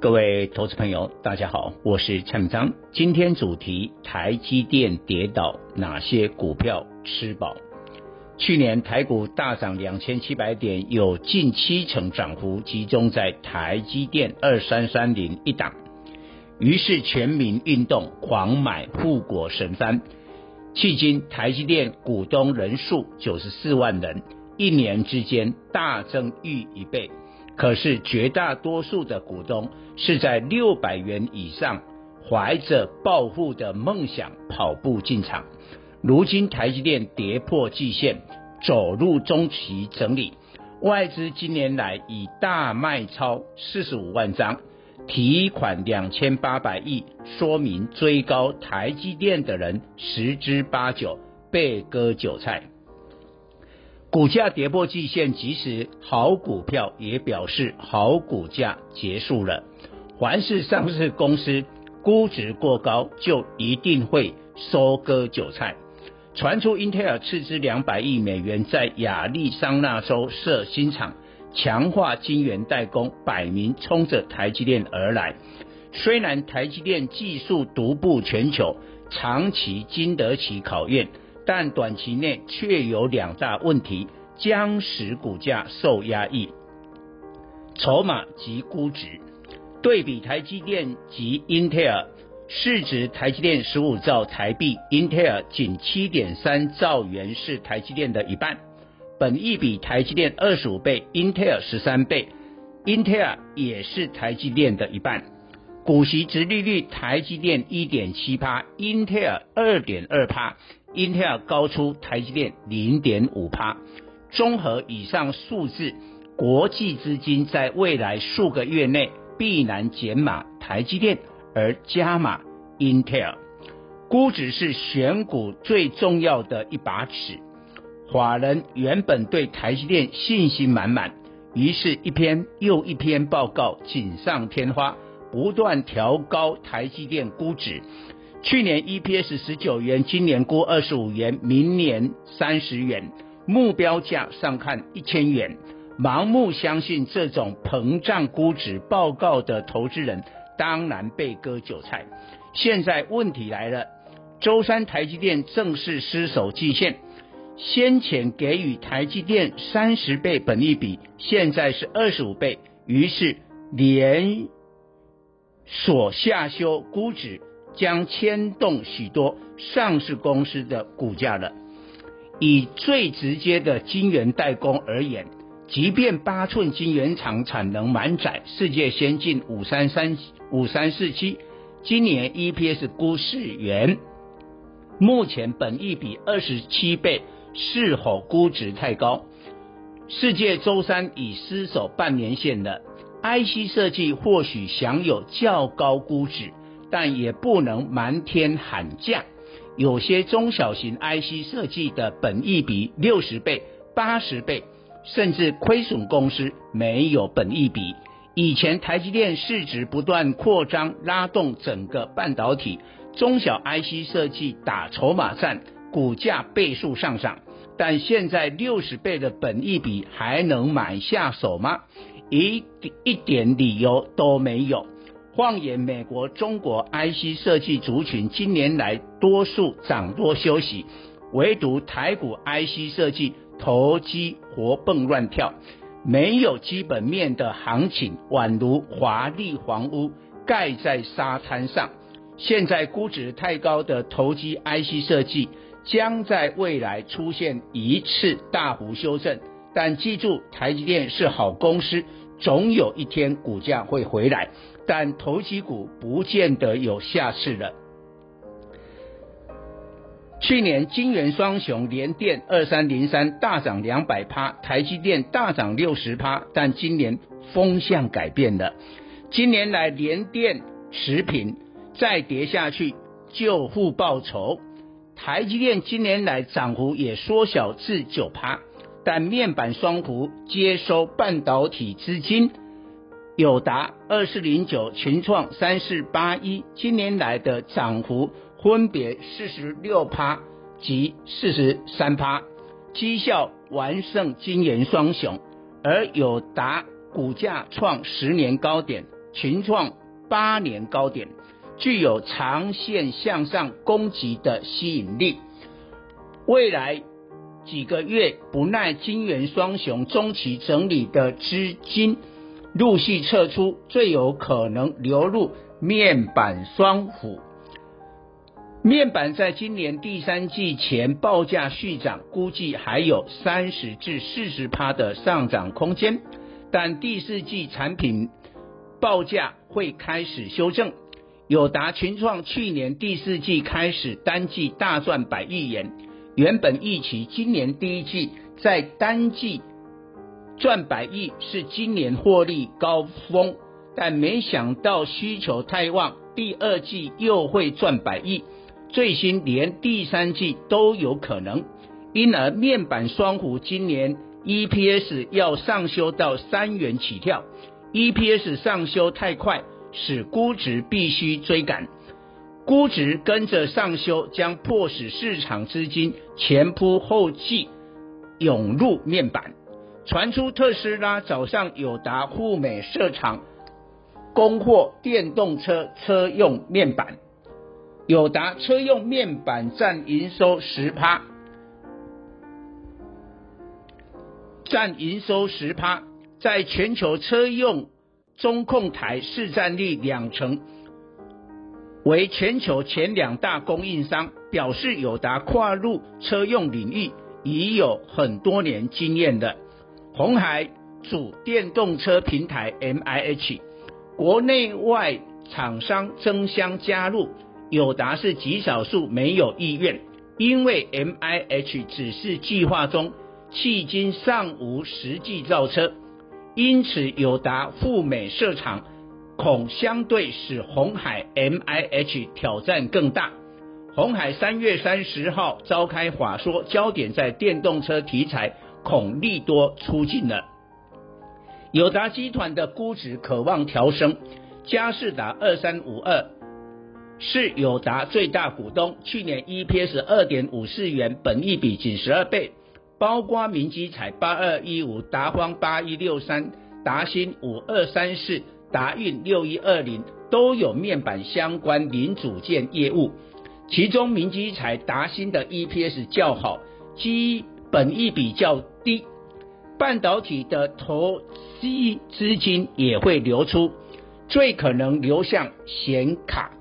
各位投资朋友，大家好，我是蔡明章。今天主题：台积电跌倒，哪些股票吃饱？去年台股大涨两千七百点，有近七成涨幅集中在台积电二三三零一档，于是全民运动，狂买护国神山。迄今台积电股东人数九十四万人，一年之间大增逾一倍。可是绝大多数的股东是在六百元以上，怀着暴富的梦想跑步进场。如今台积电跌破季线，走入中期整理，外资今年来以大卖超四十五万张，提款两千八百亿，说明追高台积电的人十之八九被割韭菜。股价跌破季线，即使好股票也表示好股价结束了。凡是上市公司估值过高，就一定会收割韭菜。传出英特尔斥资两百亿美元在亚利桑那州设新厂，强化晶圆代工，摆明冲着台积电而来。虽然台积电技术独步全球，长期经得起考验。但短期内却有两大问题将使股价受压抑：筹码及估值。对比台积电及英特尔，市值台积电十五兆台币，英特尔仅七点三兆元，是台积电的一半。本益比台积电二十五倍，英特尔十三倍，英特尔也是台积电的一半。股息殖利率，台积电一点七趴，英特尔二点二趴。英特尔高出台积电零点五趴，综合以上数字，国际资金在未来数个月内必然减码台积电，而加码英特尔。估值是选股最重要的一把尺。法人原本对台积电信心满满，于是一篇又一篇报告锦上添花，不断调高台积电估值。去年 EPS 十九元，今年估二十五元，明年三十元，目标价上看一千元。盲目相信这种膨胀估值报告的投资人，当然被割韭菜。现在问题来了，周三台积电正式失守季线，先前给予台积电三十倍本利比，现在是二十五倍，于是连所下修估值。将牵动许多上市公司的股价了。以最直接的晶圆代工而言，即便八寸晶圆厂产能满载，世界先进五三三五三四七，今年 EPS 估四元，目前本益比二十七倍，是否估值太高？世界周三已失守半年线了，IC 设计或许享有较高估值。但也不能瞒天喊价，有些中小型 IC 设计的本益比六十倍、八十倍，甚至亏损公司没有本益比。以前台积电市值不断扩张，拉动整个半导体中小 IC 设计打筹码战，股价倍数上涨。但现在六十倍的本益比还能买下手吗？一一点理由都没有。放眼美国、中国 IC 设计族群，今年来多数涨多休息，唯独台股 IC 设计投机活蹦乱跳，没有基本面的行情，宛如华丽房屋盖在沙滩上。现在估值太高的投机 IC 设计，将在未来出现一次大幅修正。但记住，台积电是好公司，总有一天股价会回来。但投机股不见得有下次了。去年晶圆双雄联电二三零三大涨两百趴，台积电大涨六十趴，但今年风向改变了，今年来联电持平，再跌下去就负报酬。台积电今年来涨幅也缩小至九趴，但面板双虎接收半导体资金，友达二四零九、群创三四八一，今年来的涨幅分别四十六趴及四十三趴，绩效完胜晶圆双雄，而友达股价创十年高点，群创八年高点。具有长线向上攻击的吸引力，未来几个月不耐晶圆双雄中期整理的资金陆续撤出，最有可能流入面板双虎。面板在今年第三季前报价续涨，估计还有三十至四十趴的上涨空间，但第四季产品报价会开始修正。友达群创去年第四季开始单季大赚百亿元，原本预期今年第一季在单季赚百亿是今年获利高峰，但没想到需求太旺，第二季又会赚百亿，最新连第三季都有可能，因而面板双虎今年 EPS 要上修到三元起跳，EPS 上修太快。使估值必须追赶，估值跟着上修，将迫使市场资金前仆后继涌入面板。传出特斯拉早上有达赴美设厂，供货电动车车用面板，友达车用面板占营收十趴，占营收十趴，在全球车用。中控台市占率两成，为全球前两大供应商，表示友达跨入车用领域已有很多年经验的。红海主电动车平台 MIH，国内外厂商争相加入，友达是极少数没有意愿，因为 MIH 只是计划中，迄今尚无实际造车。因此，友达赴美设厂，恐相对使红海 MIH 挑战更大。红海三月三十号召开法说，焦点在电动车题材，恐利多出尽了。友达集团的估值渴望调升，佳士达二三五二是友达最大股东，去年 EPS 二点五四元，本益比仅十二倍。包括明基彩八二一五、达方八一六三、达新五二三四、达运六一二零都有面板相关零组件业务，其中明基材、达新的 EPS 较好，基本益比较低，半导体的投资资金也会流出，最可能流向显卡，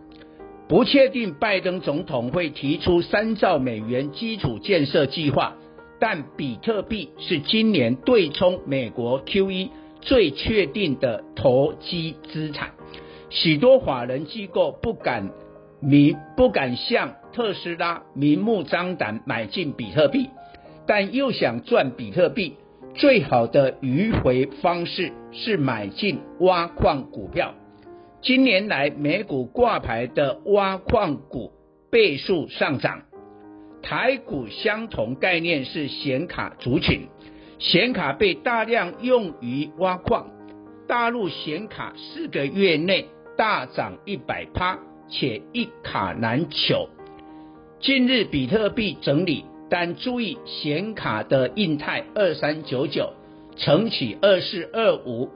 不确定拜登总统会提出三兆美元基础建设计划。但比特币是今年对冲美国 QE 最确定的投机资产，许多法人机构不敢明不敢向特斯拉明目张胆买进比特币，但又想赚比特币，最好的迂回方式是买进挖矿股票。今年来美股挂牌的挖矿股倍数上涨。台股相同概念是显卡族群，显卡被大量用于挖矿，大陆显卡四个月内大涨一百趴，且一卡难求。近日比特币整理，但注意显卡的印泰二三九九、承启二四二五、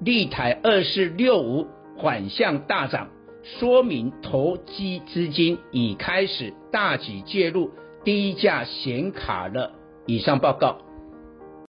立台二四六五反向大涨。说明投机资金已开始大举介入低价显卡了。以上报告。